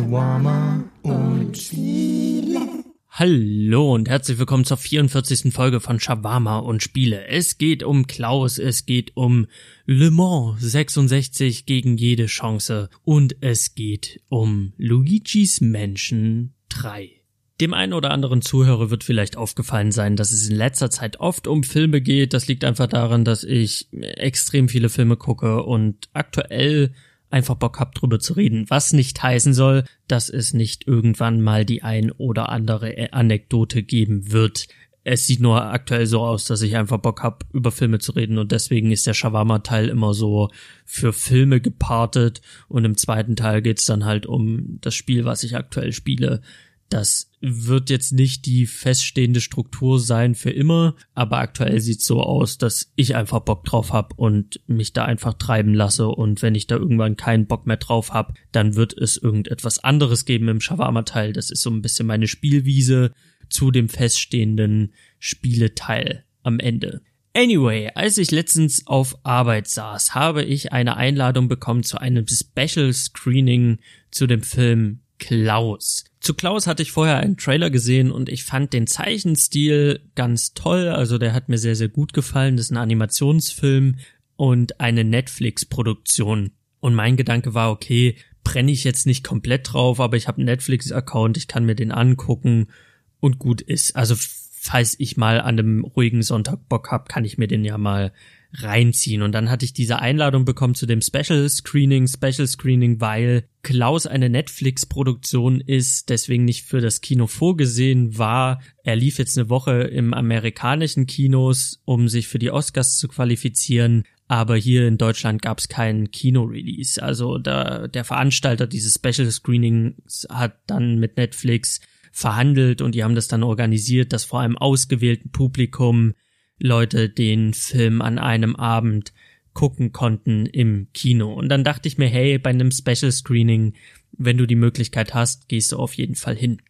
Shawarma und Spiele. Hallo und herzlich willkommen zur 44. Folge von Shawarma und Spiele. Es geht um Klaus, es geht um Le Mans 66 gegen jede Chance und es geht um Luigi's Menschen 3. Dem einen oder anderen Zuhörer wird vielleicht aufgefallen sein, dass es in letzter Zeit oft um Filme geht. Das liegt einfach daran, dass ich extrem viele Filme gucke und aktuell einfach Bock hab drüber zu reden. Was nicht heißen soll, dass es nicht irgendwann mal die ein oder andere Anekdote geben wird. Es sieht nur aktuell so aus, dass ich einfach Bock hab, über Filme zu reden und deswegen ist der Shawarma-Teil immer so für Filme gepartet und im zweiten Teil geht's dann halt um das Spiel, was ich aktuell spiele. Das wird jetzt nicht die feststehende Struktur sein für immer, aber aktuell sieht's so aus, dass ich einfach Bock drauf hab und mich da einfach treiben lasse und wenn ich da irgendwann keinen Bock mehr drauf hab, dann wird es irgendetwas anderes geben im Shawarma-Teil. Das ist so ein bisschen meine Spielwiese zu dem feststehenden Spieleteil am Ende. Anyway, als ich letztens auf Arbeit saß, habe ich eine Einladung bekommen zu einem Special Screening zu dem Film Klaus. Zu Klaus hatte ich vorher einen Trailer gesehen und ich fand den Zeichenstil ganz toll. Also der hat mir sehr, sehr gut gefallen. Das ist ein Animationsfilm und eine Netflix-Produktion. Und mein Gedanke war, okay, brenne ich jetzt nicht komplett drauf, aber ich habe einen Netflix-Account, ich kann mir den angucken und gut ist. Also falls ich mal an einem ruhigen Sonntag Bock hab, kann ich mir den ja mal reinziehen. Und dann hatte ich diese Einladung bekommen zu dem Special Screening, Special Screening, weil Klaus eine Netflix-Produktion ist, deswegen nicht für das Kino vorgesehen war. Er lief jetzt eine Woche im amerikanischen Kinos, um sich für die Oscars zu qualifizieren. Aber hier in Deutschland gab es keinen Kino-Release. Also da, der Veranstalter dieses Special Screenings hat dann mit Netflix verhandelt und die haben das dann organisiert, dass vor einem ausgewählten Publikum Leute den Film an einem Abend gucken konnten im Kino. Und dann dachte ich mir, hey, bei einem Special Screening, wenn du die Möglichkeit hast, gehst du auf jeden Fall hin.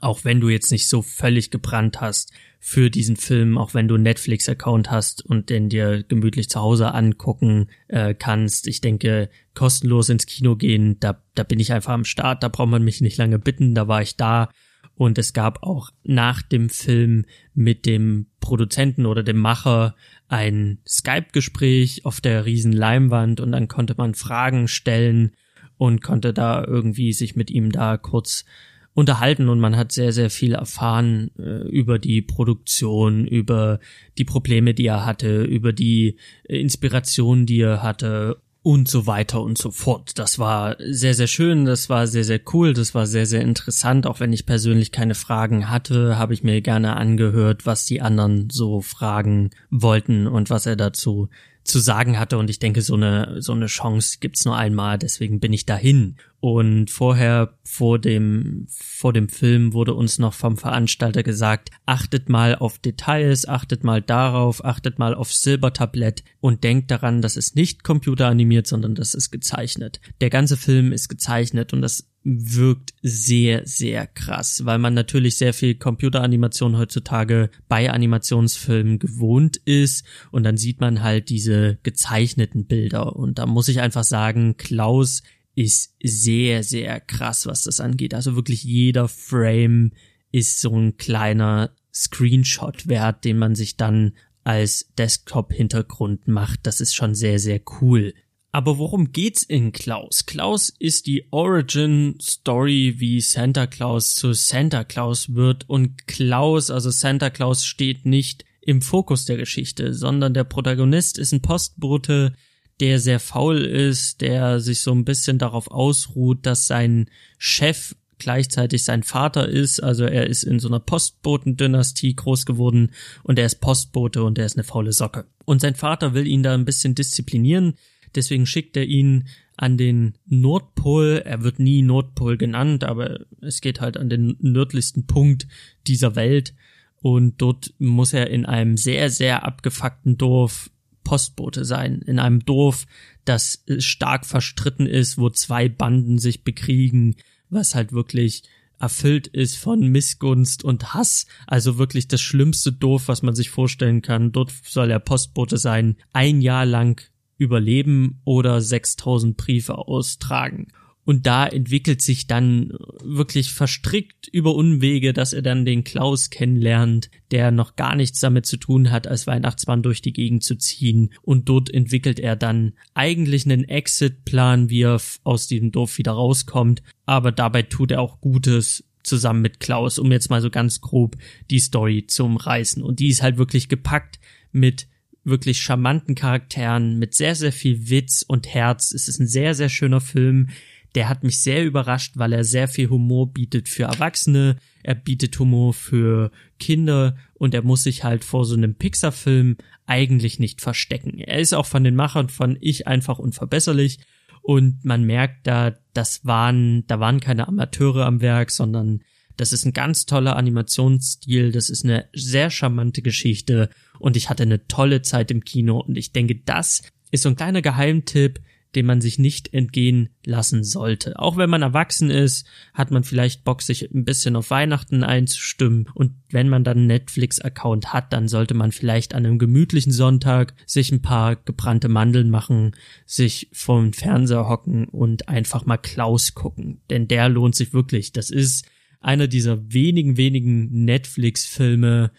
Auch wenn du jetzt nicht so völlig gebrannt hast für diesen Film, auch wenn du Netflix-Account hast und den dir gemütlich zu Hause angucken äh, kannst. Ich denke, kostenlos ins Kino gehen, da, da bin ich einfach am Start, da braucht man mich nicht lange bitten, da war ich da und es gab auch nach dem Film mit dem Produzenten oder dem Macher ein Skype-Gespräch auf der riesen Leinwand und dann konnte man Fragen stellen und konnte da irgendwie sich mit ihm da kurz unterhalten. Und man hat sehr, sehr viel erfahren äh, über die Produktion, über die Probleme, die er hatte, über die Inspiration, die er hatte und so weiter und so fort. Das war sehr, sehr schön, das war sehr, sehr cool, das war sehr, sehr interessant. Auch wenn ich persönlich keine Fragen hatte, habe ich mir gerne angehört, was die anderen so fragen wollten und was er dazu zu sagen hatte und ich denke, so eine, so eine Chance gibt's nur einmal, deswegen bin ich dahin. Und vorher, vor dem, vor dem Film wurde uns noch vom Veranstalter gesagt, achtet mal auf Details, achtet mal darauf, achtet mal auf Silbertablett und denkt daran, das ist nicht computeranimiert, sondern das ist gezeichnet. Der ganze Film ist gezeichnet und das wirkt sehr, sehr krass, weil man natürlich sehr viel Computeranimation heutzutage bei Animationsfilmen gewohnt ist und dann sieht man halt diese gezeichneten Bilder und da muss ich einfach sagen, Klaus ist sehr, sehr krass, was das angeht. Also wirklich jeder Frame ist so ein kleiner Screenshot wert, den man sich dann als Desktop-Hintergrund macht. Das ist schon sehr, sehr cool. Aber worum geht's in Klaus? Klaus ist die Origin Story, wie Santa Claus zu Santa Claus wird und Klaus, also Santa Claus steht nicht im Fokus der Geschichte, sondern der Protagonist ist ein Postbote, der sehr faul ist, der sich so ein bisschen darauf ausruht, dass sein Chef gleichzeitig sein Vater ist, also er ist in so einer Postbotendynastie groß geworden und er ist Postbote und er ist eine faule Socke. Und sein Vater will ihn da ein bisschen disziplinieren, Deswegen schickt er ihn an den Nordpol. Er wird nie Nordpol genannt, aber es geht halt an den nördlichsten Punkt dieser Welt. Und dort muss er in einem sehr, sehr abgefuckten Dorf Postbote sein. In einem Dorf, das stark verstritten ist, wo zwei Banden sich bekriegen, was halt wirklich erfüllt ist von Missgunst und Hass. Also wirklich das schlimmste Dorf, was man sich vorstellen kann. Dort soll er Postbote sein. Ein Jahr lang überleben oder 6000 Briefe austragen. Und da entwickelt sich dann wirklich verstrickt über Unwege, dass er dann den Klaus kennenlernt, der noch gar nichts damit zu tun hat, als Weihnachtsmann durch die Gegend zu ziehen. Und dort entwickelt er dann eigentlich einen Exit-Plan, wie er aus diesem Dorf wieder rauskommt. Aber dabei tut er auch Gutes zusammen mit Klaus, um jetzt mal so ganz grob die Story zu umreißen. Und die ist halt wirklich gepackt mit wirklich charmanten Charakteren, mit sehr, sehr viel Witz und Herz. Es ist ein sehr, sehr schöner Film der hat mich sehr überrascht, weil er sehr viel Humor bietet für Erwachsene, er bietet Humor für Kinder und er muss sich halt vor so einem Pixar-Film eigentlich nicht verstecken. Er ist auch von den Machern von Ich einfach unverbesserlich und man merkt da, das waren, da waren keine Amateure am Werk, sondern das ist ein ganz toller Animationsstil, das ist eine sehr charmante Geschichte und ich hatte eine tolle Zeit im Kino und ich denke, das ist so ein kleiner Geheimtipp, den man sich nicht entgehen lassen sollte. Auch wenn man erwachsen ist, hat man vielleicht Bock, sich ein bisschen auf Weihnachten einzustimmen. Und wenn man dann einen Netflix-Account hat, dann sollte man vielleicht an einem gemütlichen Sonntag sich ein paar gebrannte Mandeln machen, sich vom Fernseher hocken und einfach mal Klaus gucken. Denn der lohnt sich wirklich. Das ist einer dieser wenigen, wenigen Netflix-Filme,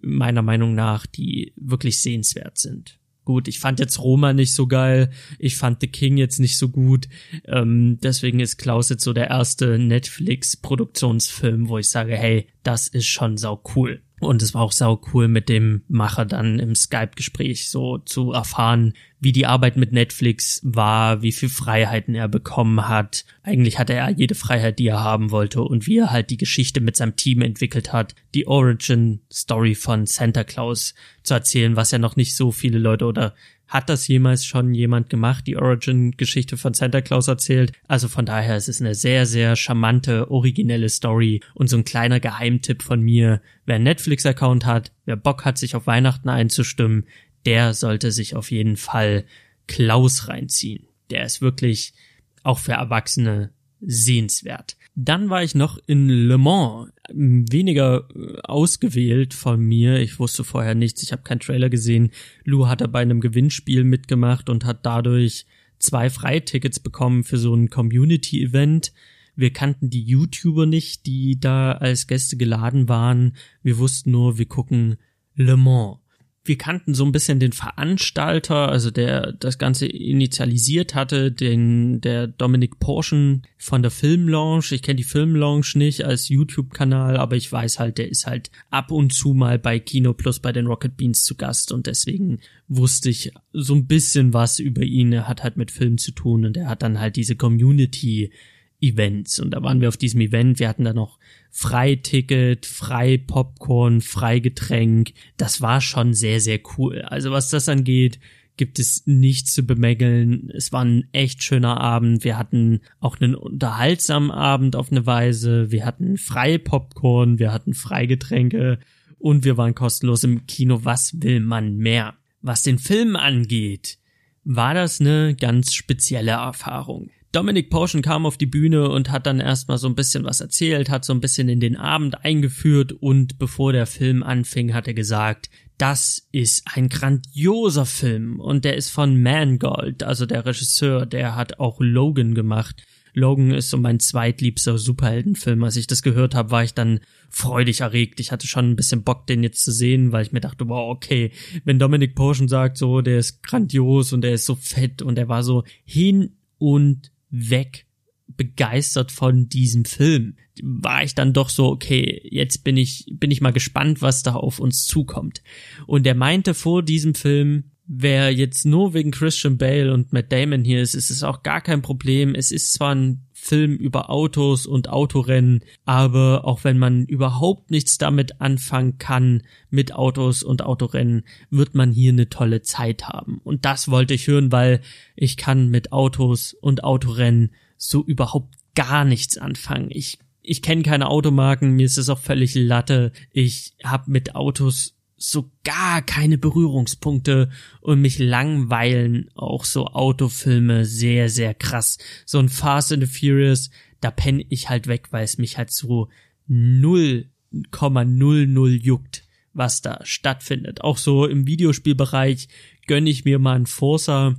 meiner Meinung nach, die wirklich sehenswert sind. Gut, ich fand jetzt Roma nicht so geil, ich fand The King jetzt nicht so gut, ähm, deswegen ist Klaus jetzt so der erste Netflix-Produktionsfilm, wo ich sage, hey, das ist schon sau cool. Und es war auch sau cool mit dem Macher dann im Skype-Gespräch so zu erfahren, wie die Arbeit mit Netflix war, wie viel Freiheiten er bekommen hat. Eigentlich hatte er jede Freiheit, die er haben wollte und wie er halt die Geschichte mit seinem Team entwickelt hat, die Origin Story von Santa Claus zu erzählen, was ja noch nicht so viele Leute oder hat das jemals schon jemand gemacht, die Origin-Geschichte von Santa Claus erzählt? Also von daher ist es eine sehr, sehr charmante, originelle Story und so ein kleiner Geheimtipp von mir. Wer einen Netflix-Account hat, wer Bock hat, sich auf Weihnachten einzustimmen, der sollte sich auf jeden Fall Klaus reinziehen. Der ist wirklich auch für Erwachsene sehenswert. Dann war ich noch in Le Mans, weniger äh, ausgewählt von mir. Ich wusste vorher nichts, ich habe keinen Trailer gesehen. Lou hat da bei einem Gewinnspiel mitgemacht und hat dadurch zwei Freitickets bekommen für so ein Community-Event. Wir kannten die YouTuber nicht, die da als Gäste geladen waren. Wir wussten nur, wir gucken Le Mans wir kannten so ein bisschen den Veranstalter, also der das Ganze initialisiert hatte, den der Dominic Porschen von der Filmlaunch. Ich kenne die Filmlaunch nicht als YouTube-Kanal, aber ich weiß halt, der ist halt ab und zu mal bei Kino Plus bei den Rocket Beans zu Gast und deswegen wusste ich so ein bisschen was über ihn. Er hat halt mit Film zu tun und er hat dann halt diese Community Events. Und da waren wir auf diesem Event. Wir hatten da noch Freiticket, frei Popcorn, frei Getränk. Das war schon sehr, sehr cool. Also was das angeht, gibt es nichts zu bemängeln. Es war ein echt schöner Abend. Wir hatten auch einen unterhaltsamen Abend auf eine Weise. Wir hatten frei Popcorn, wir hatten Freigetränke und wir waren kostenlos im Kino. Was will man mehr? Was den Film angeht, war das eine ganz spezielle Erfahrung. Dominic Potion kam auf die Bühne und hat dann erstmal so ein bisschen was erzählt, hat so ein bisschen in den Abend eingeführt und bevor der Film anfing, hat er gesagt, das ist ein grandioser Film und der ist von Mangold, also der Regisseur, der hat auch Logan gemacht. Logan ist so mein zweitliebster Superheldenfilm. Als ich das gehört habe, war ich dann freudig erregt. Ich hatte schon ein bisschen Bock, den jetzt zu sehen, weil ich mir dachte, wow, okay, wenn Dominic Potion sagt, so, der ist grandios und der ist so fett und der war so hin und weg begeistert von diesem Film. War ich dann doch so, okay, jetzt bin ich, bin ich mal gespannt, was da auf uns zukommt. Und er meinte vor diesem Film, wer jetzt nur wegen Christian Bale und Matt Damon hier ist, ist es auch gar kein Problem. Es ist zwar ein Film über Autos und Autorennen, aber auch wenn man überhaupt nichts damit anfangen kann mit Autos und Autorennen, wird man hier eine tolle Zeit haben. Und das wollte ich hören, weil ich kann mit Autos und Autorennen so überhaupt gar nichts anfangen. Ich ich kenne keine Automarken, mir ist es auch völlig Latte. Ich habe mit Autos so gar keine Berührungspunkte und mich langweilen auch so Autofilme sehr, sehr krass. So ein Fast and the Furious, da penne ich halt weg, weil es mich halt so 0,00 juckt, was da stattfindet. Auch so im Videospielbereich gönne ich mir mal einen Forza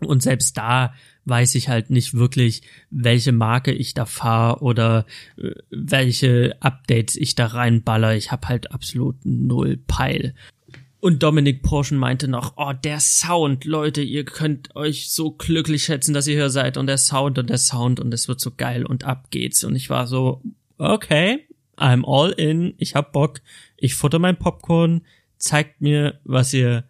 Und selbst da weiß ich halt nicht wirklich, welche Marke ich da fahre oder äh, welche Updates ich da reinballer. Ich habe halt absolut null Peil. Und Dominik Porschen meinte noch, oh, der Sound, Leute, ihr könnt euch so glücklich schätzen, dass ihr hier seid und der Sound und der Sound und es wird so geil und ab geht's. Und ich war so, okay, I'm all in, ich hab Bock, ich futter mein Popcorn, zeigt mir, was ihr,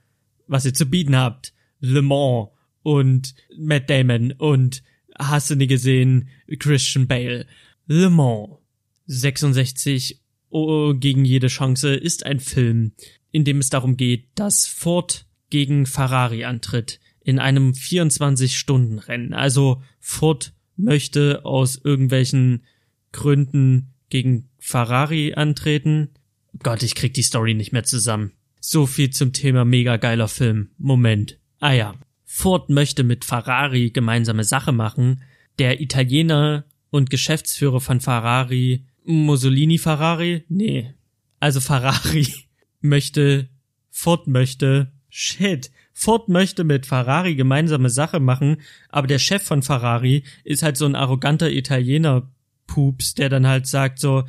was ihr zu bieten habt. Le Mans und Matt Damon und hast du nie gesehen, Christian Bale. Le Mans 66 oh, gegen jede Chance ist ein Film, in dem es darum geht, dass Ford gegen Ferrari antritt in einem 24-Stunden-Rennen. Also Ford möchte aus irgendwelchen Gründen gegen Ferrari antreten. Gott, ich krieg die Story nicht mehr zusammen. So viel zum Thema mega geiler Film. Moment. Ah ja. Ford möchte mit Ferrari gemeinsame Sache machen. Der Italiener und Geschäftsführer von Ferrari, Mussolini Ferrari? Nee. Also Ferrari möchte, Ford möchte, shit, Ford möchte mit Ferrari gemeinsame Sache machen, aber der Chef von Ferrari ist halt so ein arroganter Italiener Pups, der dann halt sagt so,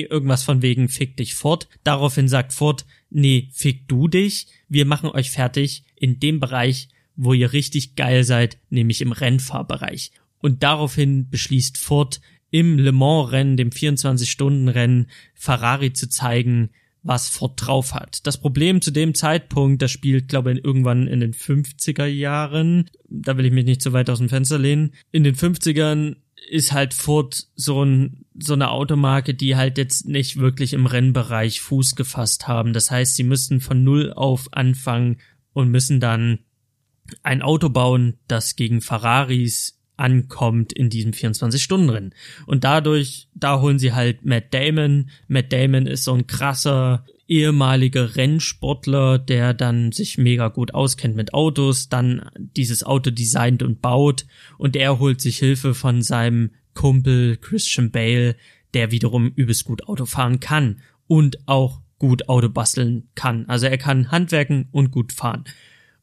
irgendwas von wegen fick dich fort. Daraufhin sagt Ford, nee, fick du dich, wir machen euch fertig in dem Bereich, wo ihr richtig geil seid, nämlich im Rennfahrbereich. Und daraufhin beschließt Ford, im Le Mans Rennen, dem 24-Stunden-Rennen, Ferrari zu zeigen, was Ford drauf hat. Das Problem zu dem Zeitpunkt, das spielt, glaube ich, irgendwann in den 50er Jahren, da will ich mich nicht zu weit aus dem Fenster lehnen, in den 50ern ist halt Ford so, ein, so eine Automarke, die halt jetzt nicht wirklich im Rennbereich Fuß gefasst haben. Das heißt, sie müssten von Null auf anfangen und müssen dann ein Auto bauen, das gegen Ferraris ankommt in diesem 24-Stunden-Rennen. Und dadurch, da holen sie halt Matt Damon. Matt Damon ist so ein krasser ehemaliger Rennsportler, der dann sich mega gut auskennt mit Autos, dann dieses Auto designt und baut und er holt sich Hilfe von seinem Kumpel Christian Bale, der wiederum übelst gut Auto fahren kann und auch gut Auto basteln kann. Also er kann handwerken und gut fahren.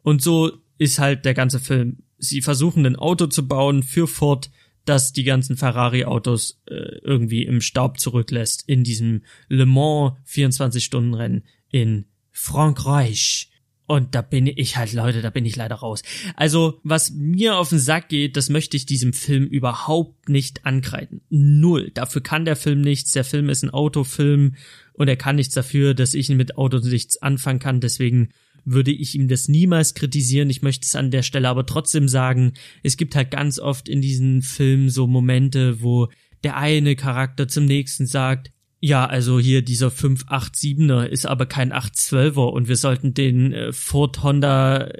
Und so ist halt der ganze Film sie versuchen ein Auto zu bauen für Ford, das die ganzen Ferrari-Autos äh, irgendwie im Staub zurücklässt in diesem Le Mans 24-Stunden-Rennen in Frankreich. Und da bin ich halt, Leute, da bin ich leider raus. Also, was mir auf den Sack geht, das möchte ich diesem Film überhaupt nicht ankreiden. Null. Dafür kann der Film nichts. Der Film ist ein Autofilm und er kann nichts dafür, dass ich mit Autos nichts anfangen kann. Deswegen würde ich ihm das niemals kritisieren. Ich möchte es an der Stelle aber trotzdem sagen, es gibt halt ganz oft in diesen Filmen so Momente, wo der eine Charakter zum nächsten sagt, ja, also hier dieser 587er ist aber kein 812er und wir sollten den äh, Ford Honda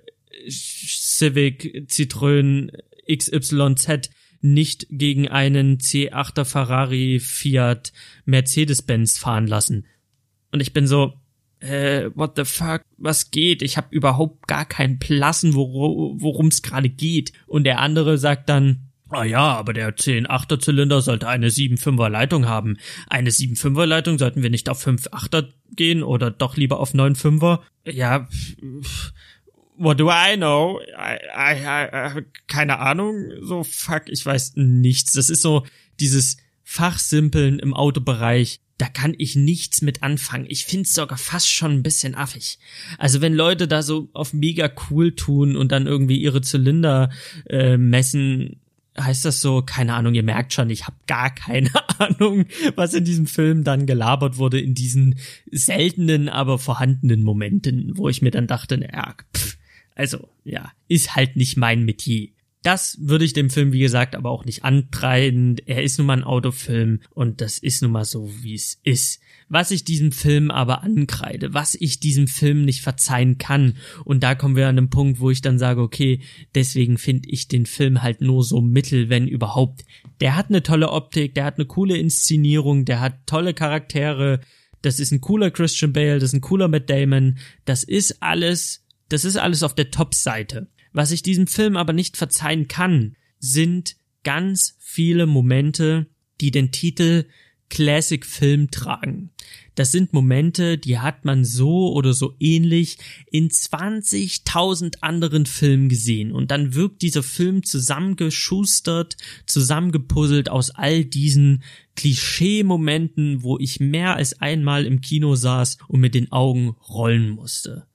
Civic Citroën XYZ nicht gegen einen C8er Ferrari Fiat Mercedes-Benz fahren lassen. Und ich bin so, äh, what the fuck, was geht? Ich habe überhaupt gar keinen Plassen, wor worum es gerade geht. Und der andere sagt dann, Ah ja, aber der 10-8er Zylinder sollte eine 7-5er Leitung haben. Eine 7-5er Leitung sollten wir nicht auf 5-8er gehen oder doch lieber auf 9-5er? Ja, what do I know? I, I, I, keine Ahnung. So, fuck, ich weiß nichts. Das ist so dieses Fachsimpeln im Autobereich da kann ich nichts mit anfangen. Ich find's sogar fast schon ein bisschen affig. Also wenn Leute da so auf mega cool tun und dann irgendwie ihre Zylinder äh, messen, heißt das so, keine Ahnung, ihr merkt schon, ich habe gar keine Ahnung, was in diesem Film dann gelabert wurde, in diesen seltenen, aber vorhandenen Momenten, wo ich mir dann dachte, naja, pff, also, ja, ist halt nicht mein Metier. Das würde ich dem Film, wie gesagt, aber auch nicht antreiben. Er ist nun mal ein Autofilm und das ist nun mal so, wie es ist. Was ich diesem Film aber ankreide, was ich diesem Film nicht verzeihen kann. Und da kommen wir an den Punkt, wo ich dann sage, okay, deswegen finde ich den Film halt nur so mittel, wenn überhaupt. Der hat eine tolle Optik, der hat eine coole Inszenierung, der hat tolle Charaktere. Das ist ein cooler Christian Bale, das ist ein cooler Matt Damon. Das ist alles, das ist alles auf der Top-Seite. Was ich diesem Film aber nicht verzeihen kann, sind ganz viele Momente, die den Titel Classic-Film tragen. Das sind Momente, die hat man so oder so ähnlich in 20.000 anderen Filmen gesehen. Und dann wirkt dieser Film zusammengeschustert, zusammengepuzzelt aus all diesen Klischee-Momenten, wo ich mehr als einmal im Kino saß und mit den Augen rollen musste.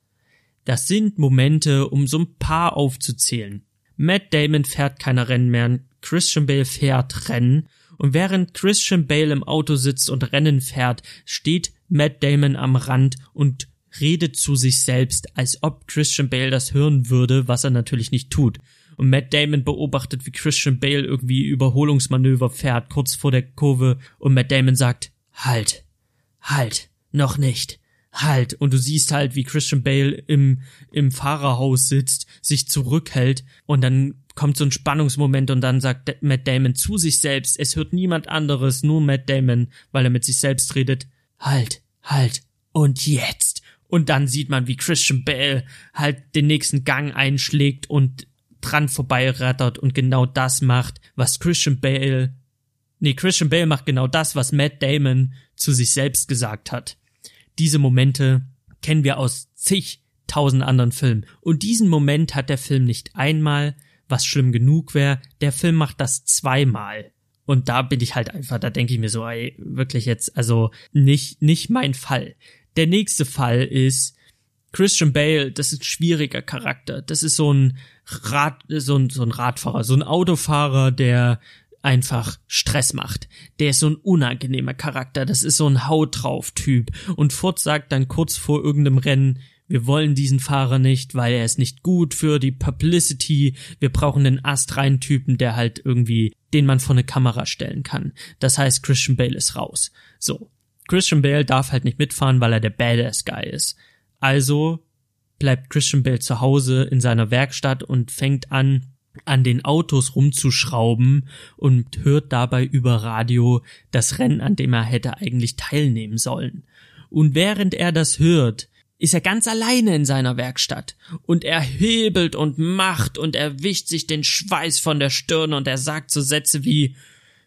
Das sind Momente, um so ein paar aufzuzählen. Matt Damon fährt keine Rennen mehr, Christian Bale fährt Rennen und während Christian Bale im Auto sitzt und Rennen fährt, steht Matt Damon am Rand und redet zu sich selbst, als ob Christian Bale das hören würde, was er natürlich nicht tut. Und Matt Damon beobachtet, wie Christian Bale irgendwie Überholungsmanöver fährt, kurz vor der Kurve, und Matt Damon sagt, halt, halt, noch nicht, halt. Und du siehst halt, wie Christian Bale im, im Fahrerhaus sitzt, sich zurückhält, und dann kommt so ein Spannungsmoment und dann sagt Matt Damon zu sich selbst, es hört niemand anderes, nur Matt Damon, weil er mit sich selbst redet, halt, halt, und jetzt. Und dann sieht man, wie Christian Bale halt den nächsten Gang einschlägt und dran vorbeirattert und genau das macht, was Christian Bale, nee, Christian Bale macht genau das, was Matt Damon zu sich selbst gesagt hat. Diese Momente kennen wir aus zigtausend anderen Filmen. Und diesen Moment hat der Film nicht einmal, was schlimm genug wäre. Der Film macht das zweimal. Und da bin ich halt einfach, da denke ich mir so, ey, wirklich jetzt, also nicht, nicht mein Fall. Der nächste Fall ist Christian Bale, das ist ein schwieriger Charakter. Das ist so ein Rad, so ein, so ein Radfahrer, so ein Autofahrer, der einfach Stress macht. Der ist so ein unangenehmer Charakter. Das ist so ein Haut drauf Typ. Und Ford sagt dann kurz vor irgendeinem Rennen, wir wollen diesen Fahrer nicht, weil er ist nicht gut für die Publicity. Wir brauchen einen astreinen Typen, der halt irgendwie, den man vor eine Kamera stellen kann. Das heißt, Christian Bale ist raus. So. Christian Bale darf halt nicht mitfahren, weil er der Badass Guy ist. Also bleibt Christian Bale zu Hause in seiner Werkstatt und fängt an, an den Autos rumzuschrauben und hört dabei über Radio das Rennen, an dem er hätte eigentlich teilnehmen sollen. Und während er das hört, ist er ganz alleine in seiner Werkstatt und er hebelt und macht und er wischt sich den Schweiß von der Stirn und er sagt so Sätze wie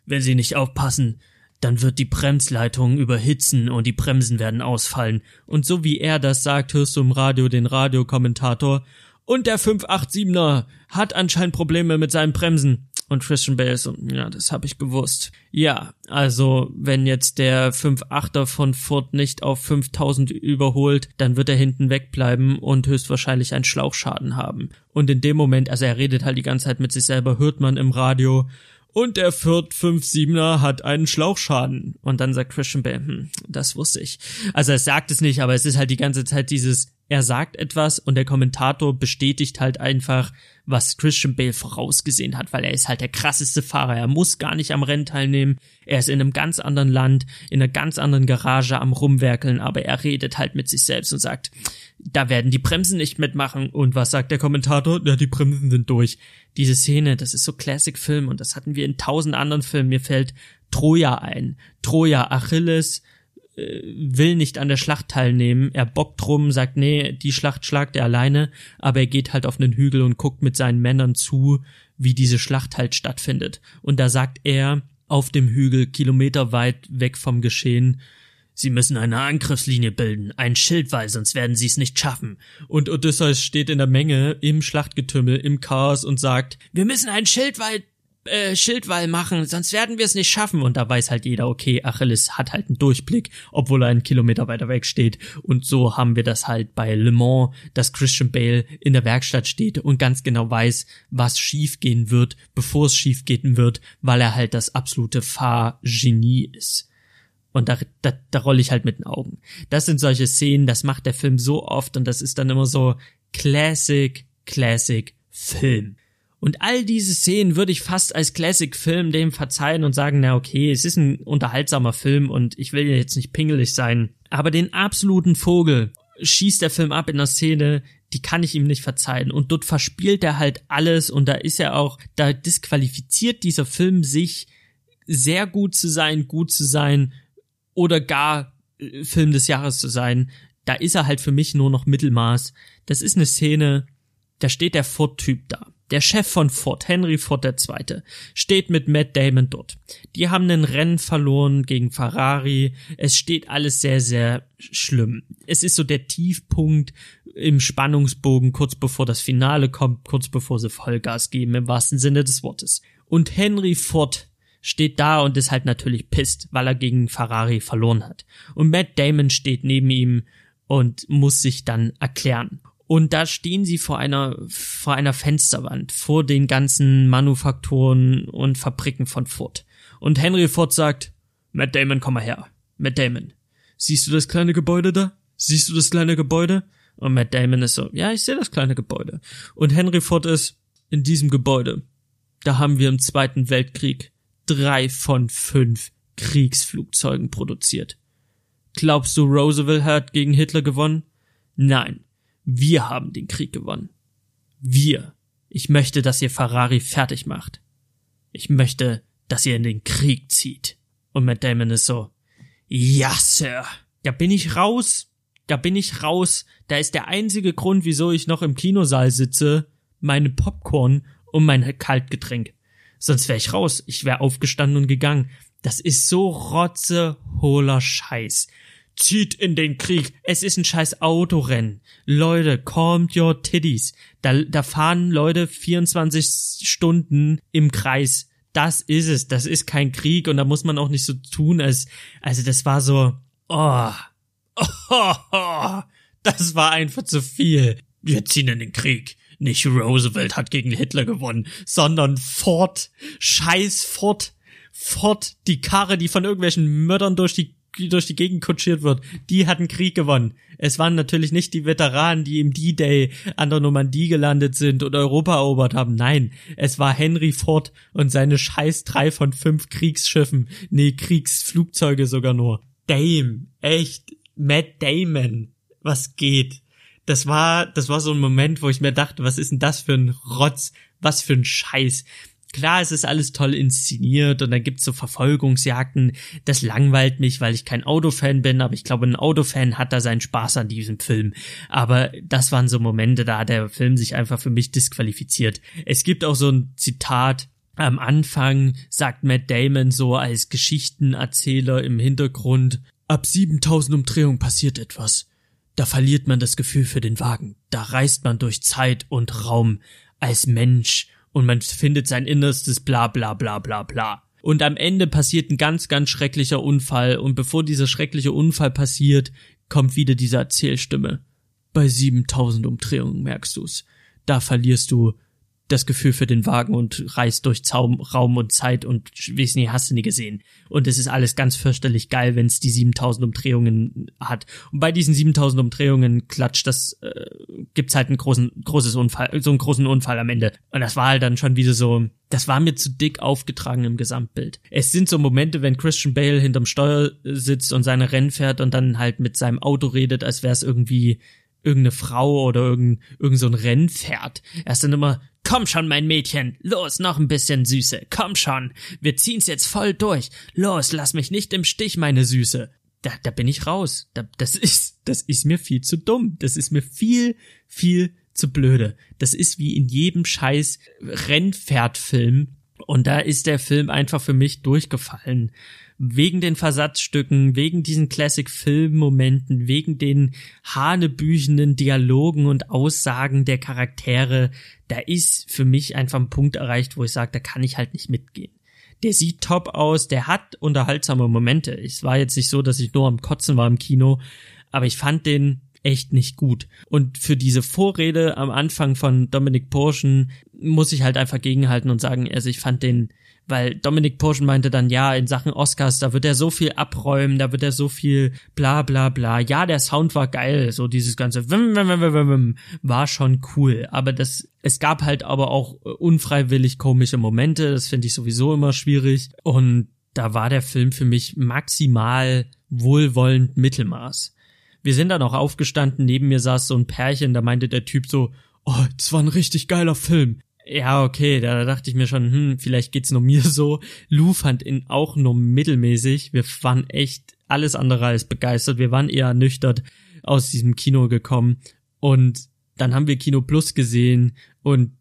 wenn Sie nicht aufpassen, dann wird die Bremsleitung überhitzen und die Bremsen werden ausfallen. Und so wie er das sagt, hörst du im Radio den Radiokommentator und der 587er hat anscheinend Probleme mit seinen Bremsen. Und Christian Bale so, ja, das habe ich gewusst. Ja, also wenn jetzt der 5.8er von Ford nicht auf 5000 überholt, dann wird er hinten wegbleiben und höchstwahrscheinlich einen Schlauchschaden haben. Und in dem Moment, also er redet halt die ganze Zeit mit sich selber, hört man im Radio, und der Ford 57er hat einen Schlauchschaden. Und dann sagt Christian Bale, hm, das wusste ich. Also er sagt es nicht, aber es ist halt die ganze Zeit dieses, er sagt etwas und der Kommentator bestätigt halt einfach, was Christian Bale vorausgesehen hat, weil er ist halt der krasseste Fahrer. Er muss gar nicht am Rennen teilnehmen. Er ist in einem ganz anderen Land, in einer ganz anderen Garage am Rumwerkeln, aber er redet halt mit sich selbst und sagt, da werden die Bremsen nicht mitmachen. Und was sagt der Kommentator? Ja, die Bremsen sind durch. Diese Szene, das ist so Classic-Film und das hatten wir in tausend anderen Filmen. Mir fällt Troja ein. Troja, Achilles, will nicht an der Schlacht teilnehmen. Er bockt drum, sagt, nee, die Schlacht schlagt er alleine, aber er geht halt auf einen Hügel und guckt mit seinen Männern zu, wie diese Schlacht halt stattfindet. Und da sagt er auf dem Hügel, kilometerweit weg vom Geschehen, Sie müssen eine Angriffslinie bilden, ein Schildwall, sonst werden sie es nicht schaffen. Und Odysseus steht in der Menge, im Schlachtgetümmel, im Chaos und sagt, wir müssen einen Schildwall äh, Schildwall machen, sonst werden wir es nicht schaffen. Und da weiß halt jeder, okay, Achilles hat halt einen Durchblick, obwohl er einen Kilometer weiter weg steht. Und so haben wir das halt bei Le Mans, dass Christian Bale in der Werkstatt steht und ganz genau weiß, was schiefgehen wird, bevor es schiefgehen wird, weil er halt das absolute Fahrgenie ist. Und da, da, da rolle ich halt mit den Augen. Das sind solche Szenen, das macht der Film so oft und das ist dann immer so Classic, Classic Film. Und all diese Szenen würde ich fast als Classic-Film dem verzeihen und sagen, na okay, es ist ein unterhaltsamer Film und ich will ja jetzt nicht pingelig sein. Aber den absoluten Vogel schießt der Film ab in der Szene, die kann ich ihm nicht verzeihen. Und dort verspielt er halt alles und da ist er auch, da disqualifiziert dieser Film sich, sehr gut zu sein, gut zu sein oder gar äh, Film des Jahres zu sein. Da ist er halt für mich nur noch Mittelmaß. Das ist eine Szene, da steht der Ford-Typ da der Chef von Ford, Henry Ford II., steht mit Matt Damon dort. Die haben ein Rennen verloren gegen Ferrari. Es steht alles sehr, sehr schlimm. Es ist so der Tiefpunkt im Spannungsbogen, kurz bevor das Finale kommt, kurz bevor sie Vollgas geben, im wahrsten Sinne des Wortes. Und Henry Ford steht da und ist halt natürlich pisst, weil er gegen Ferrari verloren hat. Und Matt Damon steht neben ihm und muss sich dann erklären. Und da stehen sie vor einer, vor einer Fensterwand, vor den ganzen Manufakturen und Fabriken von Ford. Und Henry Ford sagt, Matt Damon, komm mal her. Matt Damon. Siehst du das kleine Gebäude da? Siehst du das kleine Gebäude? Und Matt Damon ist so, ja, ich sehe das kleine Gebäude. Und Henry Ford ist, in diesem Gebäude, da haben wir im Zweiten Weltkrieg drei von fünf Kriegsflugzeugen produziert. Glaubst du, Roosevelt hat gegen Hitler gewonnen? Nein, wir haben den Krieg gewonnen. Wir. Ich möchte, dass ihr Ferrari fertig macht. Ich möchte, dass ihr in den Krieg zieht. Und Matt Damon ist so, ja, Sir. Da bin ich raus. Da bin ich raus. Da ist der einzige Grund, wieso ich noch im Kinosaal sitze, meine Popcorn und mein Kaltgetränk. Sonst wäre ich raus. Ich wäre aufgestanden und gegangen. Das ist so rotzehohler Scheiß. Zieht in den Krieg. Es ist ein scheiß Autorennen. Leute, calm your titties. Da, da fahren Leute 24 Stunden im Kreis. Das ist es. Das ist kein Krieg und da muss man auch nicht so tun, als, also das war so, oh, oh, oh, oh das war einfach zu viel. Wir ziehen in den Krieg. Nicht Roosevelt hat gegen Hitler gewonnen, sondern Ford. Scheiß Ford. Ford, die Karre, die von irgendwelchen Mördern durch die durch die Gegend kutschiert wird, die hatten Krieg gewonnen. Es waren natürlich nicht die Veteranen, die im D-Day an der Normandie gelandet sind und Europa erobert haben. Nein, es war Henry Ford und seine scheiß drei von fünf Kriegsschiffen. Nee, Kriegsflugzeuge sogar nur. Dame, echt, Matt Damon, was geht? Das war, das war so ein Moment, wo ich mir dachte, was ist denn das für ein Rotz? Was für ein Scheiß klar, es ist alles toll inszeniert und dann gibt's so Verfolgungsjagden. Das langweilt mich, weil ich kein Autofan bin, aber ich glaube, ein Autofan hat da seinen Spaß an diesem Film. Aber das waren so Momente, da hat der Film sich einfach für mich disqualifiziert. Es gibt auch so ein Zitat, am Anfang sagt Matt Damon so als Geschichtenerzähler im Hintergrund, ab 7000 Umdrehungen passiert etwas. Da verliert man das Gefühl für den Wagen. Da reist man durch Zeit und Raum als Mensch und man findet sein Innerstes bla bla bla bla bla. Und am Ende passiert ein ganz, ganz schrecklicher Unfall und bevor dieser schreckliche Unfall passiert, kommt wieder diese Erzählstimme. Bei 7000 Umdrehungen merkst du's. Da verlierst du das Gefühl für den Wagen und reist durch Zaum, Raum und Zeit und wie es nie hast du nie gesehen. Und es ist alles ganz fürchterlich geil, wenn es die 7000 Umdrehungen hat. Und bei diesen 7000 Umdrehungen klatscht das, äh, gibt's halt einen großen, großes Unfall, so einen großen Unfall am Ende. Und das war halt dann schon wieder so, das war mir zu dick aufgetragen im Gesamtbild. Es sind so Momente, wenn Christian Bale hinterm Steuer sitzt und seine Rennen fährt und dann halt mit seinem Auto redet, als wäre es irgendwie irgendeine Frau oder irgendein, irgend so ein Rennpferd. Er ist dann immer, Komm schon, mein Mädchen. Los, noch ein bisschen Süße. Komm schon. Wir ziehen's jetzt voll durch. Los, lass mich nicht im Stich, meine Süße. Da, da bin ich raus. Da, das ist, das ist mir viel zu dumm. Das ist mir viel, viel zu blöde. Das ist wie in jedem scheiß Rennpferdfilm. Und da ist der Film einfach für mich durchgefallen wegen den Versatzstücken, wegen diesen Classic-Film-Momenten, wegen den hanebüchenden Dialogen und Aussagen der Charaktere, da ist für mich einfach ein Punkt erreicht, wo ich sage, da kann ich halt nicht mitgehen. Der sieht top aus, der hat unterhaltsame Momente. Es war jetzt nicht so, dass ich nur am Kotzen war im Kino, aber ich fand den echt nicht gut. Und für diese Vorrede am Anfang von Dominic Porschen muss ich halt einfach gegenhalten und sagen, also ich fand den weil Dominic Porschen meinte dann, ja, in Sachen Oscars, da wird er so viel abräumen, da wird er so viel bla bla bla. Ja, der Sound war geil, so dieses ganze wim, wim, wim, wim, wim, war schon cool. Aber das, es gab halt aber auch unfreiwillig komische Momente, das finde ich sowieso immer schwierig. Und da war der Film für mich maximal wohlwollend Mittelmaß. Wir sind dann auch aufgestanden, neben mir saß so ein Pärchen, da meinte der Typ so, oh, das war ein richtig geiler Film. Ja, okay, da dachte ich mir schon, hm, vielleicht geht's nur mir so. Lou fand ihn auch nur mittelmäßig. Wir waren echt alles andere als begeistert. Wir waren eher ernüchtert aus diesem Kino gekommen. Und dann haben wir Kino Plus gesehen Und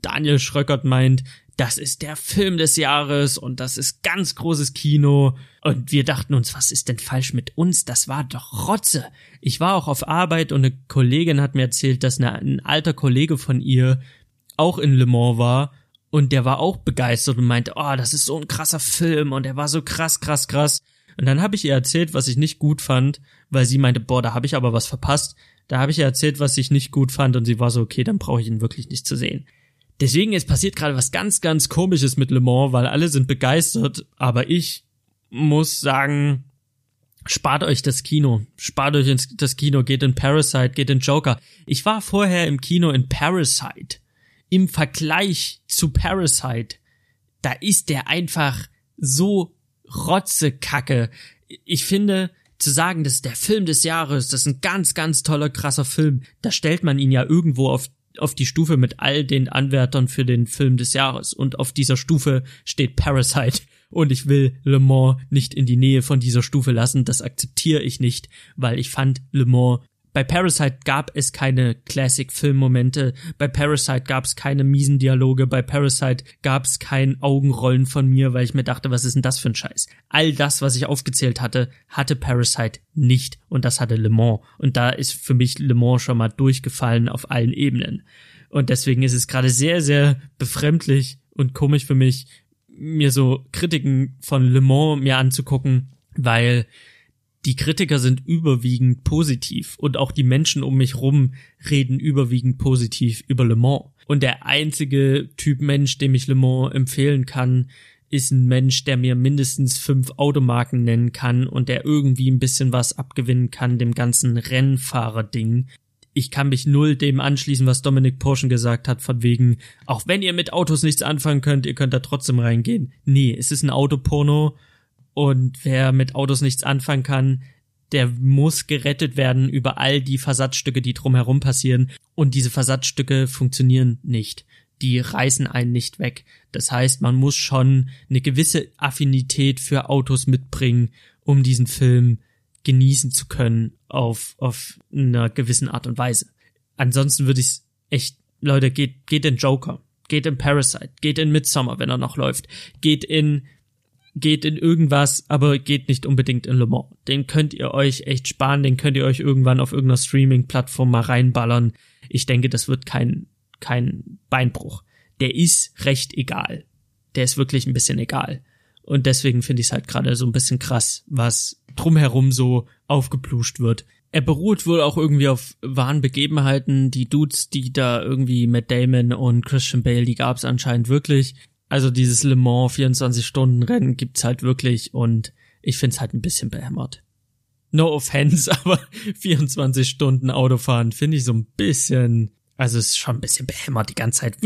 Daniel Schröckert meint, das ist der Film des Jahres und das ist ganz großes Kino. Und wir dachten uns, was ist denn falsch mit uns? Das war doch Rotze. Ich war auch auf Arbeit und eine Kollegin hat mir erzählt, dass eine, ein alter Kollege von ihr auch in Le Mans war und der war auch begeistert und meinte, oh, das ist so ein krasser Film und der war so krass, krass, krass. Und dann habe ich ihr erzählt, was ich nicht gut fand, weil sie meinte, boah, da habe ich aber was verpasst. Da habe ich ihr erzählt, was ich nicht gut fand und sie war so, okay, dann brauche ich ihn wirklich nicht zu sehen. Deswegen ist passiert gerade was ganz, ganz komisches mit Le Mans, weil alle sind begeistert, aber ich muss sagen, spart euch das Kino, spart euch das Kino, geht in Parasite, geht in Joker. Ich war vorher im Kino in Parasite. Im Vergleich zu Parasite, da ist der einfach so rotzekacke. Ich finde, zu sagen, das ist der Film des Jahres, das ist ein ganz, ganz toller, krasser Film, da stellt man ihn ja irgendwo auf auf die Stufe mit all den Anwärtern für den Film des Jahres. Und auf dieser Stufe steht Parasite. Und ich will Le Mans nicht in die Nähe von dieser Stufe lassen. Das akzeptiere ich nicht, weil ich fand Le Mans bei Parasite gab es keine Classic-Filmmomente, bei Parasite gab es keine miesen Dialoge, bei Parasite gab es kein Augenrollen von mir, weil ich mir dachte, was ist denn das für ein Scheiß? All das, was ich aufgezählt hatte, hatte Parasite nicht und das hatte Le Mans. Und da ist für mich Le Mans schon mal durchgefallen auf allen Ebenen. Und deswegen ist es gerade sehr, sehr befremdlich und komisch für mich, mir so Kritiken von Le Mans mir anzugucken, weil die Kritiker sind überwiegend positiv und auch die Menschen um mich rum reden überwiegend positiv über Le Mans. Und der einzige Typ Mensch, dem ich Le Mans empfehlen kann, ist ein Mensch, der mir mindestens fünf Automarken nennen kann und der irgendwie ein bisschen was abgewinnen kann dem ganzen Rennfahrer-Ding. Ich kann mich null dem anschließen, was Dominik Porschen gesagt hat, von wegen, auch wenn ihr mit Autos nichts anfangen könnt, ihr könnt da trotzdem reingehen. Nee, es ist ein Autoporno und wer mit Autos nichts anfangen kann, der muss gerettet werden über all die Versatzstücke, die drumherum passieren. Und diese Versatzstücke funktionieren nicht. Die reißen einen nicht weg. Das heißt, man muss schon eine gewisse Affinität für Autos mitbringen, um diesen Film genießen zu können auf, auf einer gewissen Art und Weise. Ansonsten würde ich echt, Leute, geht, geht in Joker, geht in Parasite, geht in Midsommar, wenn er noch läuft, geht in geht in irgendwas, aber geht nicht unbedingt in Le Mans. Den könnt ihr euch echt sparen, den könnt ihr euch irgendwann auf irgendeiner Streaming-Plattform mal reinballern. Ich denke, das wird kein, kein Beinbruch. Der ist recht egal. Der ist wirklich ein bisschen egal. Und deswegen finde ich es halt gerade so ein bisschen krass, was drumherum so aufgepluscht wird. Er beruht wohl auch irgendwie auf wahren Begebenheiten. Die Dudes, die da irgendwie Matt Damon und Christian Bale, die gab es anscheinend wirklich. Also dieses Le Mans 24-Stunden-Rennen gibt's halt wirklich und ich find's halt ein bisschen behämmert. No offense, aber 24 Stunden Autofahren finde ich so ein bisschen, also es ist schon ein bisschen behämmert die ganze Zeit.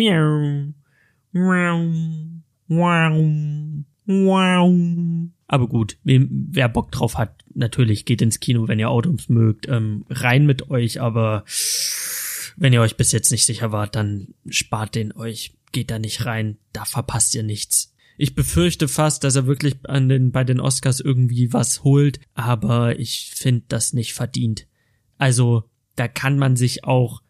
Aber gut, wer Bock drauf hat, natürlich geht ins Kino, wenn ihr Autos mögt, ähm, rein mit euch, aber wenn ihr euch bis jetzt nicht sicher wart, dann spart den euch geht da nicht rein, da verpasst ihr nichts. Ich befürchte fast, dass er wirklich an den, bei den Oscars irgendwie was holt, aber ich finde das nicht verdient. Also, da kann man sich auch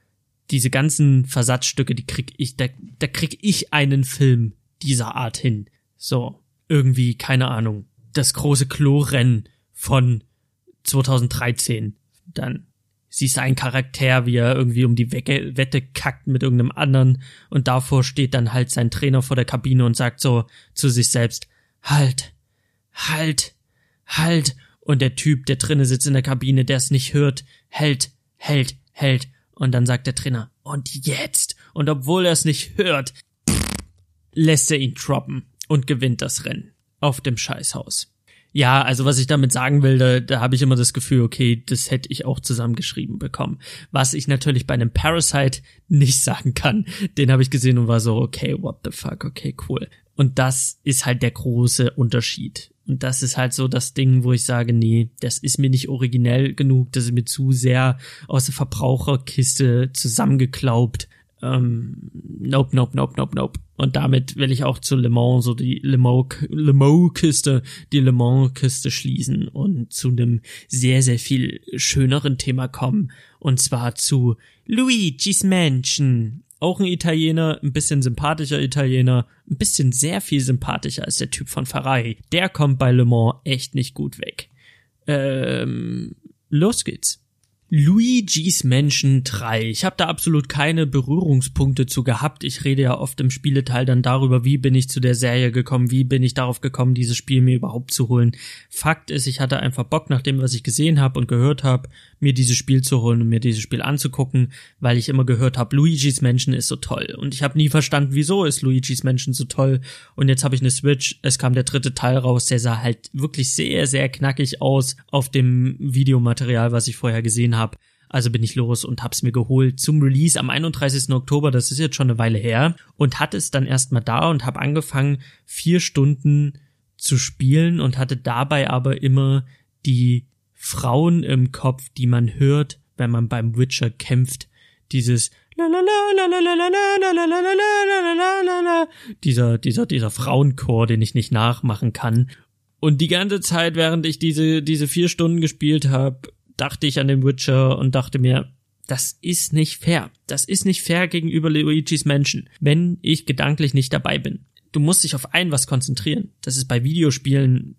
diese ganzen Versatzstücke, die krieg ich, da, da krieg ich einen Film dieser Art hin. So, irgendwie, keine Ahnung, das große Klo-Rennen von 2013. Dann siehst ein Charakter, wie er irgendwie um die Wecke, Wette kackt mit irgendeinem anderen und davor steht dann halt sein Trainer vor der Kabine und sagt so zu sich selbst, halt, halt, halt. Und der Typ, der drinnen sitzt in der Kabine, der es nicht hört, hält, hält, hält. Und dann sagt der Trainer, und jetzt? Und obwohl er es nicht hört, lässt er ihn droppen und gewinnt das Rennen auf dem Scheißhaus. Ja, also was ich damit sagen will, da, da habe ich immer das Gefühl, okay, das hätte ich auch zusammengeschrieben bekommen. Was ich natürlich bei einem Parasite nicht sagen kann. Den habe ich gesehen und war so, okay, what the fuck, okay, cool. Und das ist halt der große Unterschied. Und das ist halt so das Ding, wo ich sage, nee, das ist mir nicht originell genug, das ist mir zu sehr aus der Verbraucherkiste zusammengeklaubt ähm, nope, nope, nope, nope, nope. Und damit will ich auch zu Le Mans, so die Le Mans, Le Mans Kiste, die Le Mans Kiste schließen und zu einem sehr, sehr viel schöneren Thema kommen. Und zwar zu Luigi's Mansion. auch ein Italiener, ein bisschen sympathischer Italiener, ein bisschen sehr viel sympathischer als der Typ von Ferrari. Der kommt bei Le Mans echt nicht gut weg. Ähm, los geht's. Luigi's Menschen 3. Ich habe da absolut keine Berührungspunkte zu gehabt. Ich rede ja oft im Spieleteil dann darüber, wie bin ich zu der Serie gekommen, wie bin ich darauf gekommen, dieses Spiel mir überhaupt zu holen. Fakt ist, ich hatte einfach Bock nach dem, was ich gesehen habe und gehört habe, mir dieses Spiel zu holen und mir dieses Spiel anzugucken, weil ich immer gehört habe, Luigi's Menschen ist so toll. Und ich habe nie verstanden, wieso ist Luigi's Menschen so toll. Und jetzt habe ich eine Switch, es kam der dritte Teil raus, der sah halt wirklich sehr, sehr knackig aus auf dem Videomaterial, was ich vorher gesehen habe. Also bin ich los und hab's mir geholt zum Release am 31. Oktober, das ist jetzt schon eine Weile her, und hatte es dann erstmal da und habe angefangen, vier Stunden zu spielen und hatte dabei aber immer die Frauen im Kopf, die man hört, wenn man beim Witcher kämpft. Dieses dieser, dieser, dieser Frauenchor, den ich nicht nachmachen kann. Und die ganze Zeit, während ich diese, diese vier Stunden gespielt habe, dachte ich an den Witcher und dachte mir, das ist nicht fair. Das ist nicht fair gegenüber Luigis Menschen, wenn ich gedanklich nicht dabei bin. Du musst dich auf ein was konzentrieren. Das ist bei Videospielen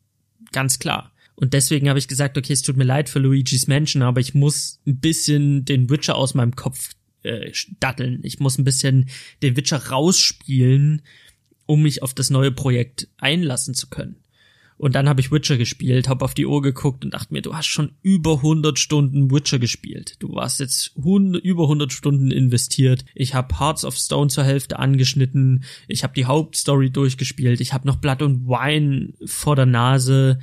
ganz klar. Und deswegen habe ich gesagt, okay, es tut mir leid für Luigis Menschen, aber ich muss ein bisschen den Witcher aus meinem Kopf äh, datteln. Ich muss ein bisschen den Witcher rausspielen, um mich auf das neue Projekt einlassen zu können. Und dann habe ich Witcher gespielt, habe auf die Uhr geguckt und dachte mir, du hast schon über 100 Stunden Witcher gespielt. Du warst jetzt 100, über 100 Stunden investiert. Ich habe Hearts of Stone zur Hälfte angeschnitten. Ich habe die Hauptstory durchgespielt. Ich habe noch Blood und Wine vor der Nase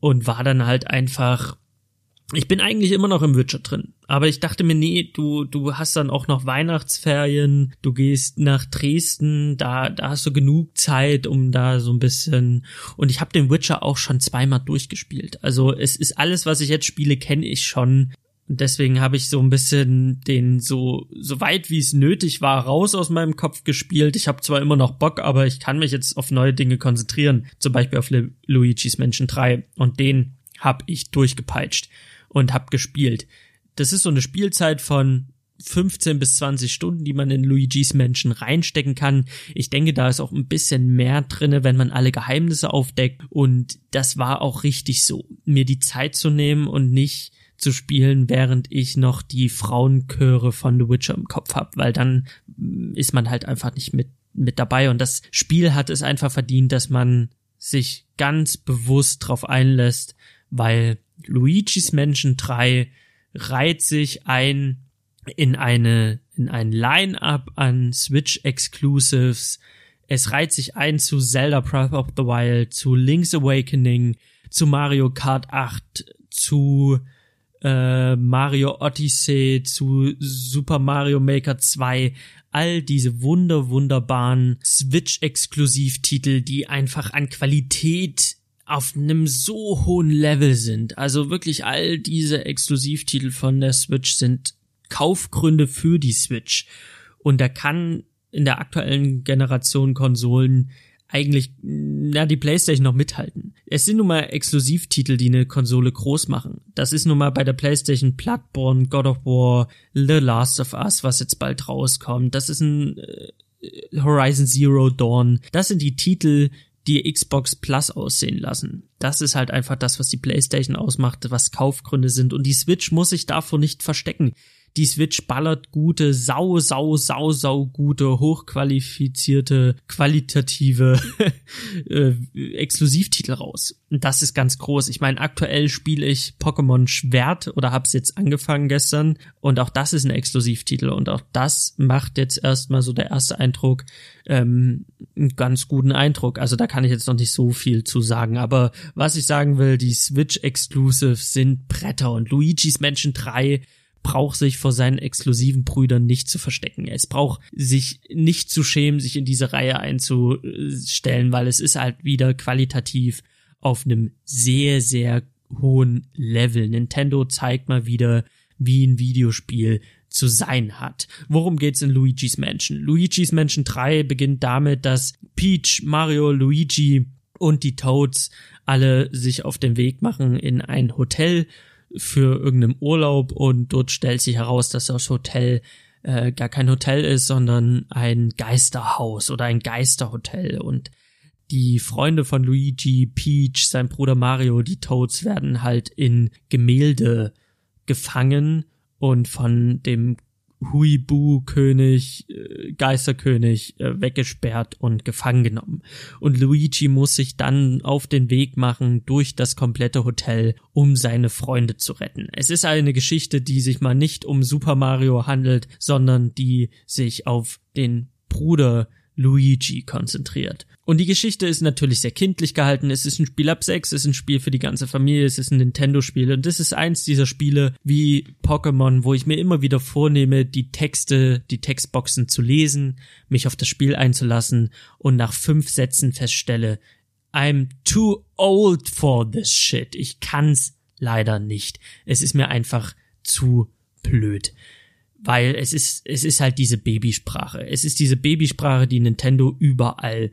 und war dann halt einfach ich bin eigentlich immer noch im Witcher drin. Aber ich dachte mir, nee, du, du hast dann auch noch Weihnachtsferien, du gehst nach Dresden, da, da hast du genug Zeit, um da so ein bisschen. Und ich habe den Witcher auch schon zweimal durchgespielt. Also es ist alles, was ich jetzt spiele, kenne ich schon. Und deswegen habe ich so ein bisschen den so, so weit wie es nötig war, raus aus meinem Kopf gespielt. Ich habe zwar immer noch Bock, aber ich kann mich jetzt auf neue Dinge konzentrieren. Zum Beispiel auf Luigi's Menschen 3. Und den habe ich durchgepeitscht und habe gespielt. Das ist so eine Spielzeit von 15 bis 20 Stunden, die man in Luigis Menschen reinstecken kann. Ich denke, da ist auch ein bisschen mehr drinne, wenn man alle Geheimnisse aufdeckt. Und das war auch richtig so, mir die Zeit zu nehmen und nicht zu spielen, während ich noch die Frauenchöre von The Witcher im Kopf habe, weil dann ist man halt einfach nicht mit mit dabei und das Spiel hat es einfach verdient, dass man sich ganz bewusst drauf einlässt, weil Luigi's Menschen 3 reiht sich ein in eine, in ein Line-up an Switch Exclusives. Es reiht sich ein zu Zelda Breath of the Wild, zu Link's Awakening, zu Mario Kart 8, zu äh, Mario Odyssey, zu Super Mario Maker 2, all diese wunder wunderbaren Switch-Exklusivtitel, die einfach an Qualität auf einem so hohen Level sind. Also wirklich all diese Exklusivtitel von der Switch sind Kaufgründe für die Switch. Und da kann in der aktuellen Generation Konsolen eigentlich, na, die PlayStation noch mithalten. Es sind nun mal Exklusivtitel, die eine Konsole groß machen. Das ist nun mal bei der PlayStation Bloodborne, God of War, The Last of Us, was jetzt bald rauskommt. Das ist ein äh, Horizon Zero Dawn. Das sind die Titel, die Xbox Plus aussehen lassen. Das ist halt einfach das, was die PlayStation ausmacht, was Kaufgründe sind. Und die Switch muss sich davor nicht verstecken die Switch ballert gute, sau, sau, sau, sau gute, hochqualifizierte, qualitative äh, Exklusivtitel raus. Und das ist ganz groß. Ich meine, aktuell spiele ich Pokémon Schwert oder hab's jetzt angefangen gestern und auch das ist ein Exklusivtitel und auch das macht jetzt erstmal so der erste Eindruck ähm, einen ganz guten Eindruck. Also da kann ich jetzt noch nicht so viel zu sagen, aber was ich sagen will, die Switch Exclusives sind Bretter und Luigi's Mansion 3 braucht sich vor seinen exklusiven Brüdern nicht zu verstecken. Es braucht sich nicht zu schämen, sich in diese Reihe einzustellen, weil es ist halt wieder qualitativ auf einem sehr, sehr hohen Level. Nintendo zeigt mal wieder, wie ein Videospiel zu sein hat. Worum geht's in Luigi's Mansion? Luigi's Mansion 3 beginnt damit, dass Peach, Mario, Luigi und die Toads alle sich auf den Weg machen in ein Hotel für irgendeinen Urlaub und dort stellt sich heraus, dass das Hotel äh, gar kein Hotel ist, sondern ein Geisterhaus oder ein Geisterhotel. Und die Freunde von Luigi, Peach, sein Bruder Mario, die Toads werden halt in Gemälde gefangen und von dem Huibu-König, äh, Geisterkönig äh, weggesperrt und gefangen genommen. Und Luigi muss sich dann auf den Weg machen durch das komplette Hotel, um seine Freunde zu retten. Es ist eine Geschichte, die sich mal nicht um Super Mario handelt, sondern die sich auf den Bruder Luigi konzentriert. Und die Geschichte ist natürlich sehr kindlich gehalten. Es ist ein Spiel ab 6, es ist ein Spiel für die ganze Familie, es ist ein Nintendo-Spiel. Und das ist eins dieser Spiele wie Pokémon, wo ich mir immer wieder vornehme, die Texte, die Textboxen zu lesen, mich auf das Spiel einzulassen und nach fünf Sätzen feststelle, I'm too old for this shit. Ich kann's leider nicht. Es ist mir einfach zu blöd weil es ist, es ist halt diese Babysprache. Es ist diese Babysprache, die Nintendo überall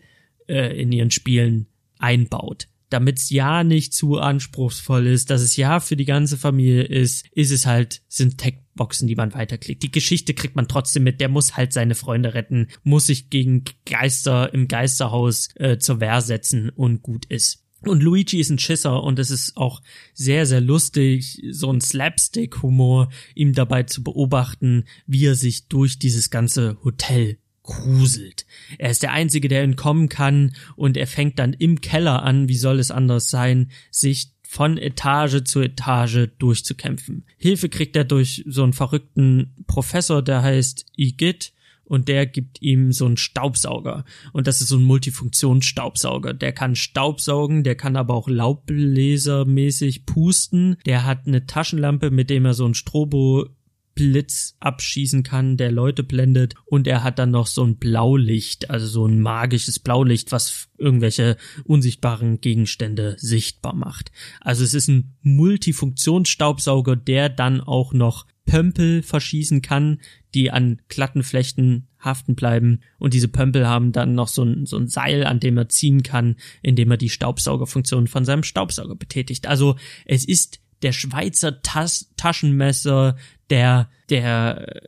äh, in ihren Spielen einbaut. Damit es ja nicht zu anspruchsvoll ist, dass es ja für die ganze Familie ist, ist es halt, sind Textboxen, die man weiterklickt. Die Geschichte kriegt man trotzdem mit, der muss halt seine Freunde retten, muss sich gegen Geister im Geisterhaus äh, zur Wehr setzen und gut ist. Und Luigi ist ein Schisser und es ist auch sehr, sehr lustig, so ein Slapstick-Humor, ihm dabei zu beobachten, wie er sich durch dieses ganze Hotel gruselt. Er ist der Einzige, der entkommen kann und er fängt dann im Keller an, wie soll es anders sein, sich von Etage zu Etage durchzukämpfen. Hilfe kriegt er durch so einen verrückten Professor, der heißt Igit, und der gibt ihm so einen Staubsauger. Und das ist so ein Multifunktionsstaubsauger. Der kann Staubsaugen, der kann aber auch laubbläsermäßig pusten. Der hat eine Taschenlampe, mit dem er so ein Strobo Blitz abschießen kann, der Leute blendet und er hat dann noch so ein Blaulicht, also so ein magisches Blaulicht, was irgendwelche unsichtbaren Gegenstände sichtbar macht. Also es ist ein Multifunktionsstaubsauger, der dann auch noch Pömpel verschießen kann, die an glatten Flechten haften bleiben. Und diese Pömpel haben dann noch so ein, so ein Seil, an dem er ziehen kann, indem er die Staubsaugerfunktion von seinem Staubsauger betätigt. Also es ist der Schweizer Tas Taschenmesser, der, der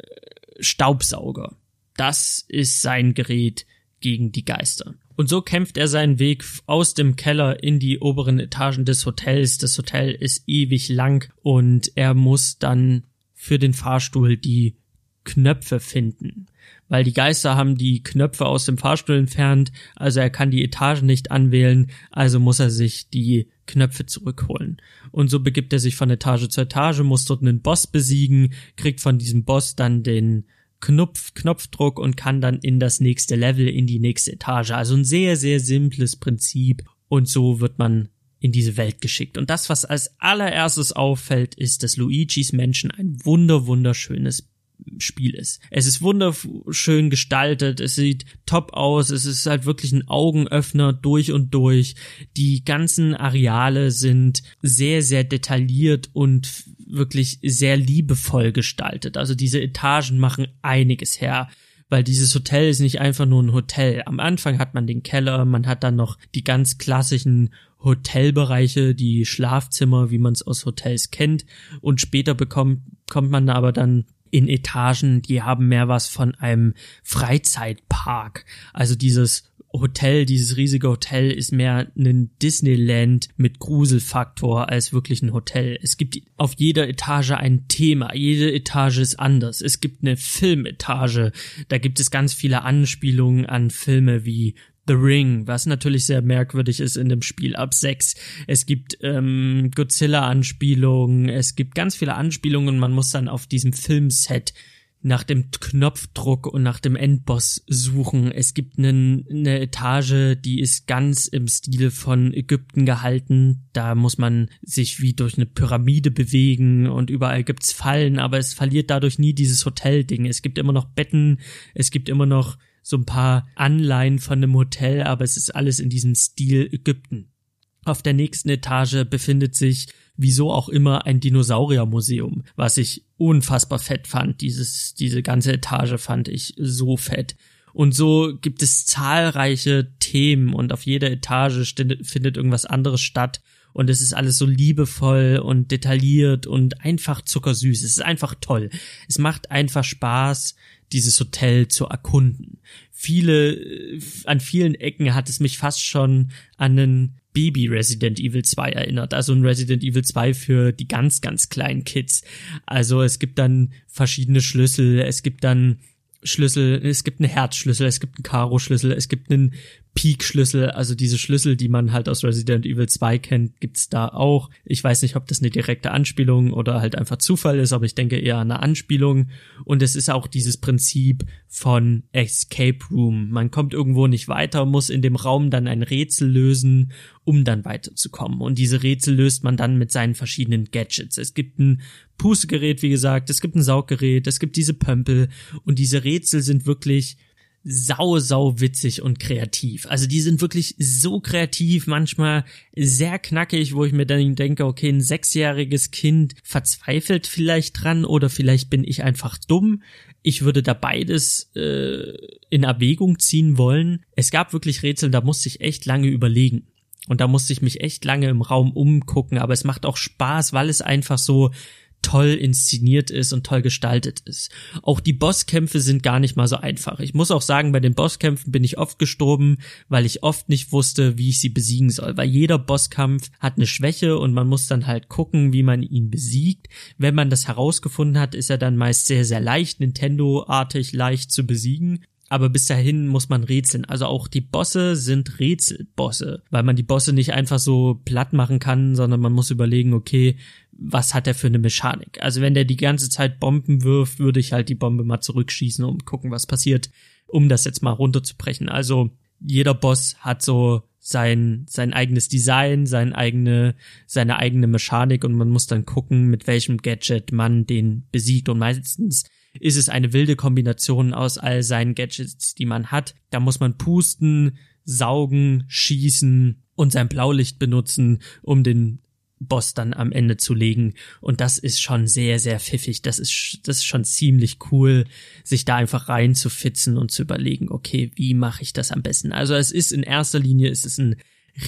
Staubsauger. Das ist sein Gerät gegen die Geister. Und so kämpft er seinen Weg aus dem Keller in die oberen Etagen des Hotels. Das Hotel ist ewig lang und er muss dann für den Fahrstuhl die Knöpfe finden. Weil die Geister haben die Knöpfe aus dem Fahrstuhl entfernt, also er kann die Etagen nicht anwählen, also muss er sich die Knöpfe zurückholen. Und so begibt er sich von Etage zu Etage, muss dort einen Boss besiegen, kriegt von diesem Boss dann den Knopf, Knopfdruck und kann dann in das nächste Level, in die nächste Etage. Also ein sehr, sehr simples Prinzip. Und so wird man in diese Welt geschickt. Und das, was als allererstes auffällt, ist, dass Luigis Menschen ein wunder, wunderschönes Spiel ist. Es ist wunderschön gestaltet, es sieht top aus, es ist halt wirklich ein Augenöffner durch und durch. Die ganzen Areale sind sehr, sehr detailliert und wirklich sehr liebevoll gestaltet. Also diese Etagen machen einiges her weil dieses Hotel ist nicht einfach nur ein Hotel. Am Anfang hat man den Keller, man hat dann noch die ganz klassischen Hotelbereiche, die Schlafzimmer, wie man es aus Hotels kennt. Und später bekommt, kommt man aber dann in Etagen, die haben mehr was von einem Freizeitpark. Also dieses Hotel, dieses riesige Hotel ist mehr ein Disneyland mit Gruselfaktor als wirklich ein Hotel. Es gibt auf jeder Etage ein Thema, jede Etage ist anders. Es gibt eine Filmetage, da gibt es ganz viele Anspielungen an Filme wie The Ring, was natürlich sehr merkwürdig ist in dem Spiel ab 6. Es gibt ähm, Godzilla-Anspielungen, es gibt ganz viele Anspielungen, man muss dann auf diesem Filmset nach dem Knopfdruck und nach dem Endboss suchen. Es gibt einen, eine Etage, die ist ganz im Stil von Ägypten gehalten. Da muss man sich wie durch eine Pyramide bewegen und überall gibt's Fallen, aber es verliert dadurch nie dieses Hotelding. Es gibt immer noch Betten, es gibt immer noch so ein paar Anleihen von einem Hotel, aber es ist alles in diesem Stil Ägypten. Auf der nächsten Etage befindet sich, wieso auch immer, ein Dinosauriermuseum, was ich unfassbar fett fand. Dieses, diese ganze Etage fand ich so fett. Und so gibt es zahlreiche Themen und auf jeder Etage findet irgendwas anderes statt. Und es ist alles so liebevoll und detailliert und einfach zuckersüß. Es ist einfach toll. Es macht einfach Spaß, dieses Hotel zu erkunden. Viele, äh, an vielen Ecken hat es mich fast schon an einen Baby Resident Evil 2 erinnert. Also ein Resident Evil 2 für die ganz, ganz kleinen Kids. Also es gibt dann verschiedene Schlüssel, es gibt dann Schlüssel, es gibt einen Herzschlüssel, es gibt einen Karo-Schlüssel, es gibt einen Peak-Schlüssel, also diese Schlüssel, die man halt aus Resident Evil 2 kennt, gibt's da auch. Ich weiß nicht, ob das eine direkte Anspielung oder halt einfach Zufall ist, aber ich denke eher an eine Anspielung. Und es ist auch dieses Prinzip von Escape Room. Man kommt irgendwo nicht weiter, muss in dem Raum dann ein Rätsel lösen, um dann weiterzukommen. Und diese Rätsel löst man dann mit seinen verschiedenen Gadgets. Es gibt ein Pustegerät, wie gesagt, es gibt ein Sauggerät, es gibt diese Pömpel und diese Rätsel sind wirklich sau, sau witzig und kreativ. Also die sind wirklich so kreativ, manchmal sehr knackig, wo ich mir dann denke, okay, ein sechsjähriges Kind verzweifelt vielleicht dran oder vielleicht bin ich einfach dumm. Ich würde da beides äh, in Erwägung ziehen wollen. Es gab wirklich Rätsel, da musste ich echt lange überlegen. Und da musste ich mich echt lange im Raum umgucken, aber es macht auch Spaß, weil es einfach so toll inszeniert ist und toll gestaltet ist. Auch die Bosskämpfe sind gar nicht mal so einfach. Ich muss auch sagen, bei den Bosskämpfen bin ich oft gestorben, weil ich oft nicht wusste, wie ich sie besiegen soll. Weil jeder Bosskampf hat eine Schwäche und man muss dann halt gucken, wie man ihn besiegt. Wenn man das herausgefunden hat, ist er dann meist sehr, sehr leicht, Nintendo-artig leicht zu besiegen aber bis dahin muss man rätseln. Also auch die Bosse sind Rätselbosse, weil man die Bosse nicht einfach so platt machen kann, sondern man muss überlegen, okay, was hat er für eine Mechanik? Also wenn der die ganze Zeit Bomben wirft, würde ich halt die Bombe mal zurückschießen und gucken, was passiert, um das jetzt mal runterzubrechen. Also jeder Boss hat so sein, sein eigenes Design, sein eigene, seine eigene Mechanik und man muss dann gucken, mit welchem Gadget man den besiegt und meistens ist es eine wilde Kombination aus all seinen Gadgets, die man hat. Da muss man pusten, saugen, schießen und sein Blaulicht benutzen, um den Boss dann am Ende zu legen. Und das ist schon sehr, sehr pfiffig. Das ist, das ist schon ziemlich cool, sich da einfach reinzufitzen und zu überlegen, okay, wie mache ich das am besten? Also es ist in erster Linie, ist es ein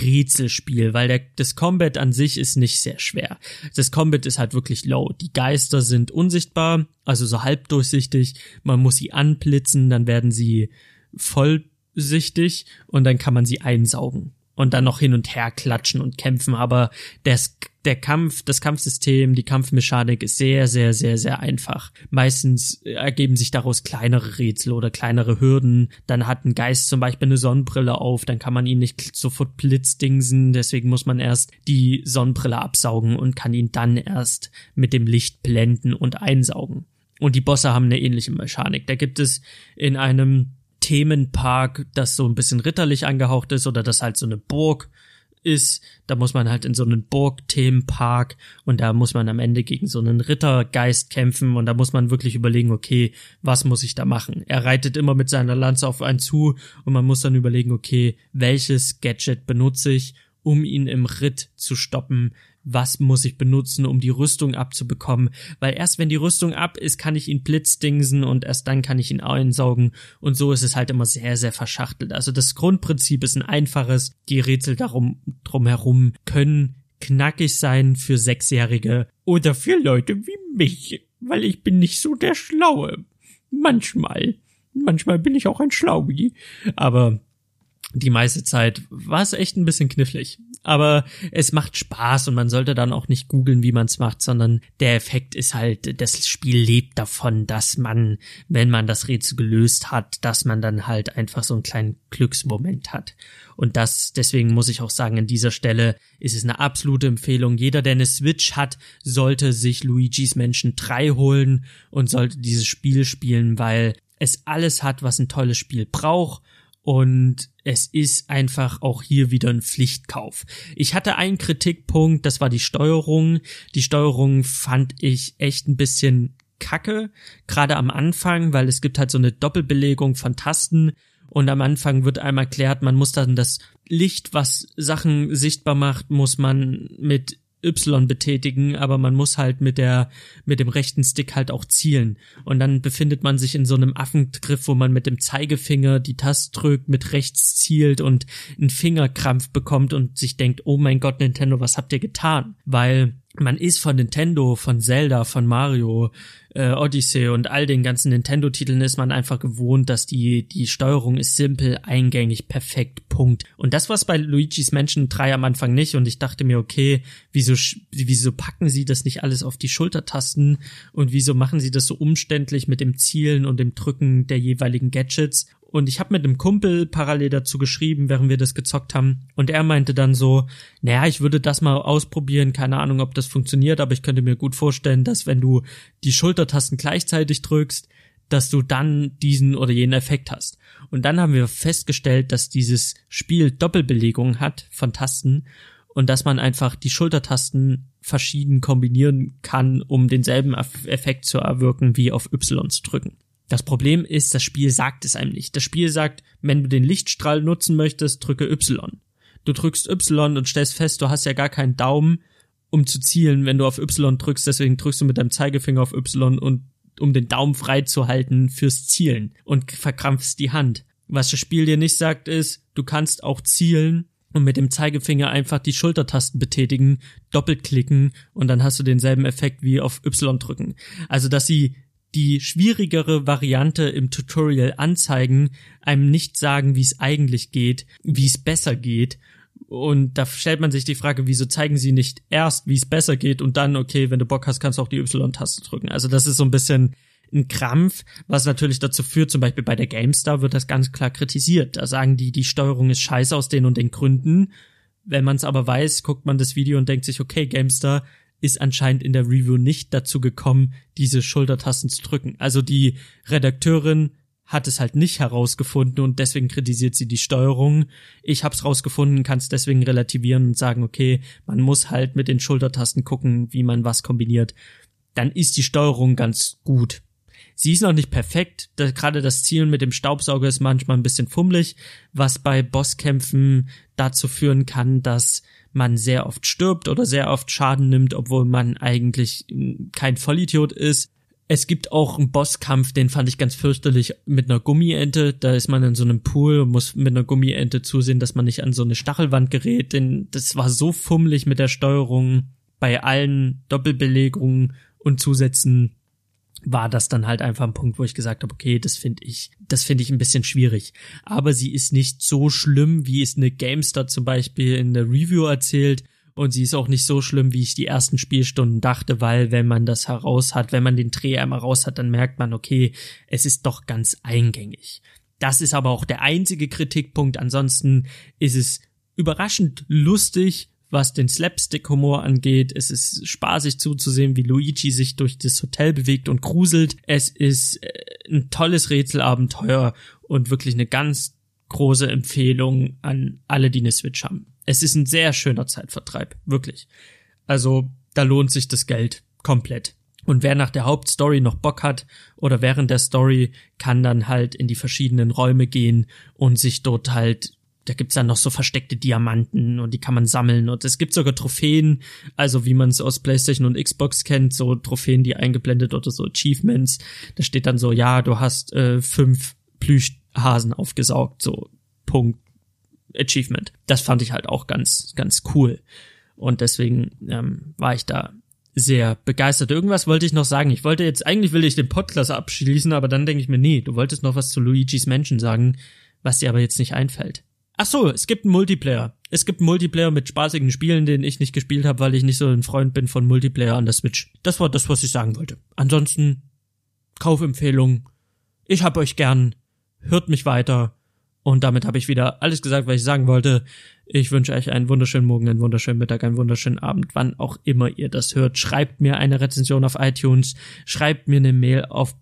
Rätselspiel, weil der, das Combat an sich ist nicht sehr schwer. Das Combat ist halt wirklich low. Die Geister sind unsichtbar, also so halbdurchsichtig. Man muss sie anblitzen, dann werden sie vollsichtig und dann kann man sie einsaugen und dann noch hin und her klatschen und kämpfen. Aber das, der Kampf, das Kampfsystem, die Kampfmechanik ist sehr, sehr, sehr, sehr einfach. Meistens ergeben sich daraus kleinere Rätsel oder kleinere Hürden. Dann hat ein Geist zum Beispiel eine Sonnenbrille auf, dann kann man ihn nicht sofort blitzdingsen. Deswegen muss man erst die Sonnenbrille absaugen und kann ihn dann erst mit dem Licht blenden und einsaugen. Und die Bosse haben eine ähnliche Mechanik. Da gibt es in einem Themenpark, das so ein bisschen ritterlich angehaucht ist oder das halt so eine Burg ist. Da muss man halt in so einen Burg-Themenpark und da muss man am Ende gegen so einen Rittergeist kämpfen und da muss man wirklich überlegen, okay, was muss ich da machen? Er reitet immer mit seiner Lanze auf einen zu und man muss dann überlegen, okay, welches Gadget benutze ich, um ihn im Ritt zu stoppen, was muss ich benutzen, um die Rüstung abzubekommen, weil erst wenn die Rüstung ab ist, kann ich ihn blitzdingsen und erst dann kann ich ihn einsaugen und so ist es halt immer sehr, sehr verschachtelt. Also das Grundprinzip ist ein einfaches, die Rätsel darum, drumherum können knackig sein für Sechsjährige oder für Leute wie mich, weil ich bin nicht so der Schlaue. Manchmal. Manchmal bin ich auch ein Schlaubi. Aber die meiste Zeit war es echt ein bisschen knifflig. Aber es macht Spaß und man sollte dann auch nicht googeln, wie man es macht, sondern der Effekt ist halt, das Spiel lebt davon, dass man, wenn man das Rätsel gelöst hat, dass man dann halt einfach so einen kleinen Glücksmoment hat. Und das, deswegen muss ich auch sagen, an dieser Stelle ist es eine absolute Empfehlung. Jeder, der eine Switch hat, sollte sich Luigi's Menschen 3 holen und sollte dieses Spiel spielen, weil es alles hat, was ein tolles Spiel braucht und es ist einfach auch hier wieder ein Pflichtkauf. Ich hatte einen Kritikpunkt, das war die Steuerung. Die Steuerung fand ich echt ein bisschen kacke, gerade am Anfang, weil es gibt halt so eine Doppelbelegung von Tasten und am Anfang wird einmal erklärt, man muss dann das Licht, was Sachen sichtbar macht, muss man mit Y betätigen, aber man muss halt mit der, mit dem rechten Stick halt auch zielen. Und dann befindet man sich in so einem Affengriff, wo man mit dem Zeigefinger die Taste drückt, mit rechts zielt und einen Fingerkrampf bekommt und sich denkt, oh mein Gott, Nintendo, was habt ihr getan? Weil man ist von Nintendo, von Zelda, von Mario, äh, Odyssey und all den ganzen Nintendo-Titeln ist man einfach gewohnt, dass die, die Steuerung ist simpel, eingängig, perfekt, Punkt. Und das war's bei Luigi's Mansion 3 am Anfang nicht und ich dachte mir, okay, wieso, wieso packen sie das nicht alles auf die Schultertasten und wieso machen sie das so umständlich mit dem Zielen und dem Drücken der jeweiligen Gadgets? Und ich habe mit einem Kumpel parallel dazu geschrieben, während wir das gezockt haben. Und er meinte dann so, naja, ich würde das mal ausprobieren, keine Ahnung, ob das funktioniert, aber ich könnte mir gut vorstellen, dass wenn du die Schultertasten gleichzeitig drückst, dass du dann diesen oder jenen Effekt hast. Und dann haben wir festgestellt, dass dieses Spiel Doppelbelegung hat von Tasten und dass man einfach die Schultertasten verschieden kombinieren kann, um denselben Effekt zu erwirken, wie auf Y zu drücken. Das Problem ist, das Spiel sagt es einem nicht. Das Spiel sagt, wenn du den Lichtstrahl nutzen möchtest, drücke Y. Du drückst Y und stellst fest, du hast ja gar keinen Daumen, um zu zielen, wenn du auf Y drückst, deswegen drückst du mit deinem Zeigefinger auf Y und um den Daumen frei zu halten fürs Zielen und verkrampfst die Hand. Was das Spiel dir nicht sagt, ist, du kannst auch zielen und mit dem Zeigefinger einfach die Schultertasten betätigen, doppelt klicken und dann hast du denselben Effekt wie auf Y drücken. Also, dass sie die schwierigere Variante im Tutorial anzeigen, einem nicht sagen, wie es eigentlich geht, wie es besser geht. Und da stellt man sich die Frage, wieso zeigen sie nicht erst, wie es besser geht und dann, okay, wenn du Bock hast, kannst du auch die Y-Taste drücken. Also das ist so ein bisschen ein Krampf, was natürlich dazu führt, zum Beispiel bei der GameStar wird das ganz klar kritisiert. Da sagen die, die Steuerung ist scheiße aus den und den Gründen. Wenn man es aber weiß, guckt man das Video und denkt sich, okay, GameStar, ist anscheinend in der Review nicht dazu gekommen, diese Schultertasten zu drücken. Also die Redakteurin hat es halt nicht herausgefunden und deswegen kritisiert sie die Steuerung. Ich hab's rausgefunden, kann es deswegen relativieren und sagen, okay, man muss halt mit den Schultertasten gucken, wie man was kombiniert. Dann ist die Steuerung ganz gut. Sie ist noch nicht perfekt. Da, Gerade das Zielen mit dem Staubsauger ist manchmal ein bisschen fummelig, was bei Bosskämpfen dazu führen kann, dass man sehr oft stirbt oder sehr oft Schaden nimmt, obwohl man eigentlich hm, kein Vollidiot ist. Es gibt auch einen Bosskampf, den fand ich ganz fürchterlich mit einer Gummiente. Da ist man in so einem Pool und muss mit einer Gummiente zusehen, dass man nicht an so eine Stachelwand gerät. Denn das war so fummelig mit der Steuerung bei allen Doppelbelegungen und Zusätzen war das dann halt einfach ein Punkt, wo ich gesagt habe, okay, das finde ich, das finde ich ein bisschen schwierig. Aber sie ist nicht so schlimm, wie es eine Gamestar zum Beispiel in der Review erzählt. Und sie ist auch nicht so schlimm, wie ich die ersten Spielstunden dachte, weil wenn man das heraus hat, wenn man den Dreh einmal raus hat, dann merkt man, okay, es ist doch ganz eingängig. Das ist aber auch der einzige Kritikpunkt. Ansonsten ist es überraschend lustig, was den Slapstick-Humor angeht. Es ist spaßig zuzusehen, wie Luigi sich durch das Hotel bewegt und gruselt. Es ist äh, ein tolles Rätselabenteuer und wirklich eine ganz große Empfehlung an alle, die eine Switch haben. Es ist ein sehr schöner Zeitvertreib, wirklich. Also da lohnt sich das Geld komplett. Und wer nach der Hauptstory noch Bock hat oder während der Story kann dann halt in die verschiedenen Räume gehen und sich dort halt da gibt's dann noch so versteckte Diamanten und die kann man sammeln und es gibt sogar Trophäen, also wie man es aus PlayStation und Xbox kennt, so Trophäen, die eingeblendet oder so Achievements. Da steht dann so, ja, du hast äh, fünf Plüschhasen aufgesaugt, so Punkt Achievement. Das fand ich halt auch ganz, ganz cool und deswegen ähm, war ich da sehr begeistert. Irgendwas wollte ich noch sagen. Ich wollte jetzt, eigentlich will ich den Podcast abschließen, aber dann denke ich mir, nee, du wolltest noch was zu Luigi's Mansion sagen, was dir aber jetzt nicht einfällt. Ach so, es gibt einen Multiplayer. Es gibt einen Multiplayer mit spaßigen Spielen, den ich nicht gespielt habe, weil ich nicht so ein Freund bin von Multiplayer an der Switch. Das war das, was ich sagen wollte. Ansonsten Kaufempfehlung. Ich hab euch gern. Hört mich weiter. Und damit habe ich wieder alles gesagt, was ich sagen wollte. Ich wünsche euch einen wunderschönen Morgen, einen wunderschönen Mittag, einen wunderschönen Abend, wann auch immer ihr das hört. Schreibt mir eine Rezension auf iTunes, schreibt mir eine Mail auf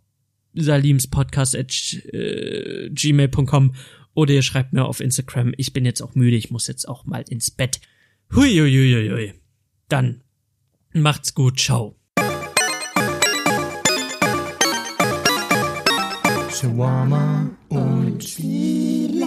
salimspodcast.gmail.com oder ihr schreibt mir auf Instagram, ich bin jetzt auch müde, ich muss jetzt auch mal ins Bett. Huiuiuiui. Dann macht's gut, ciao. Shawarma und Chile.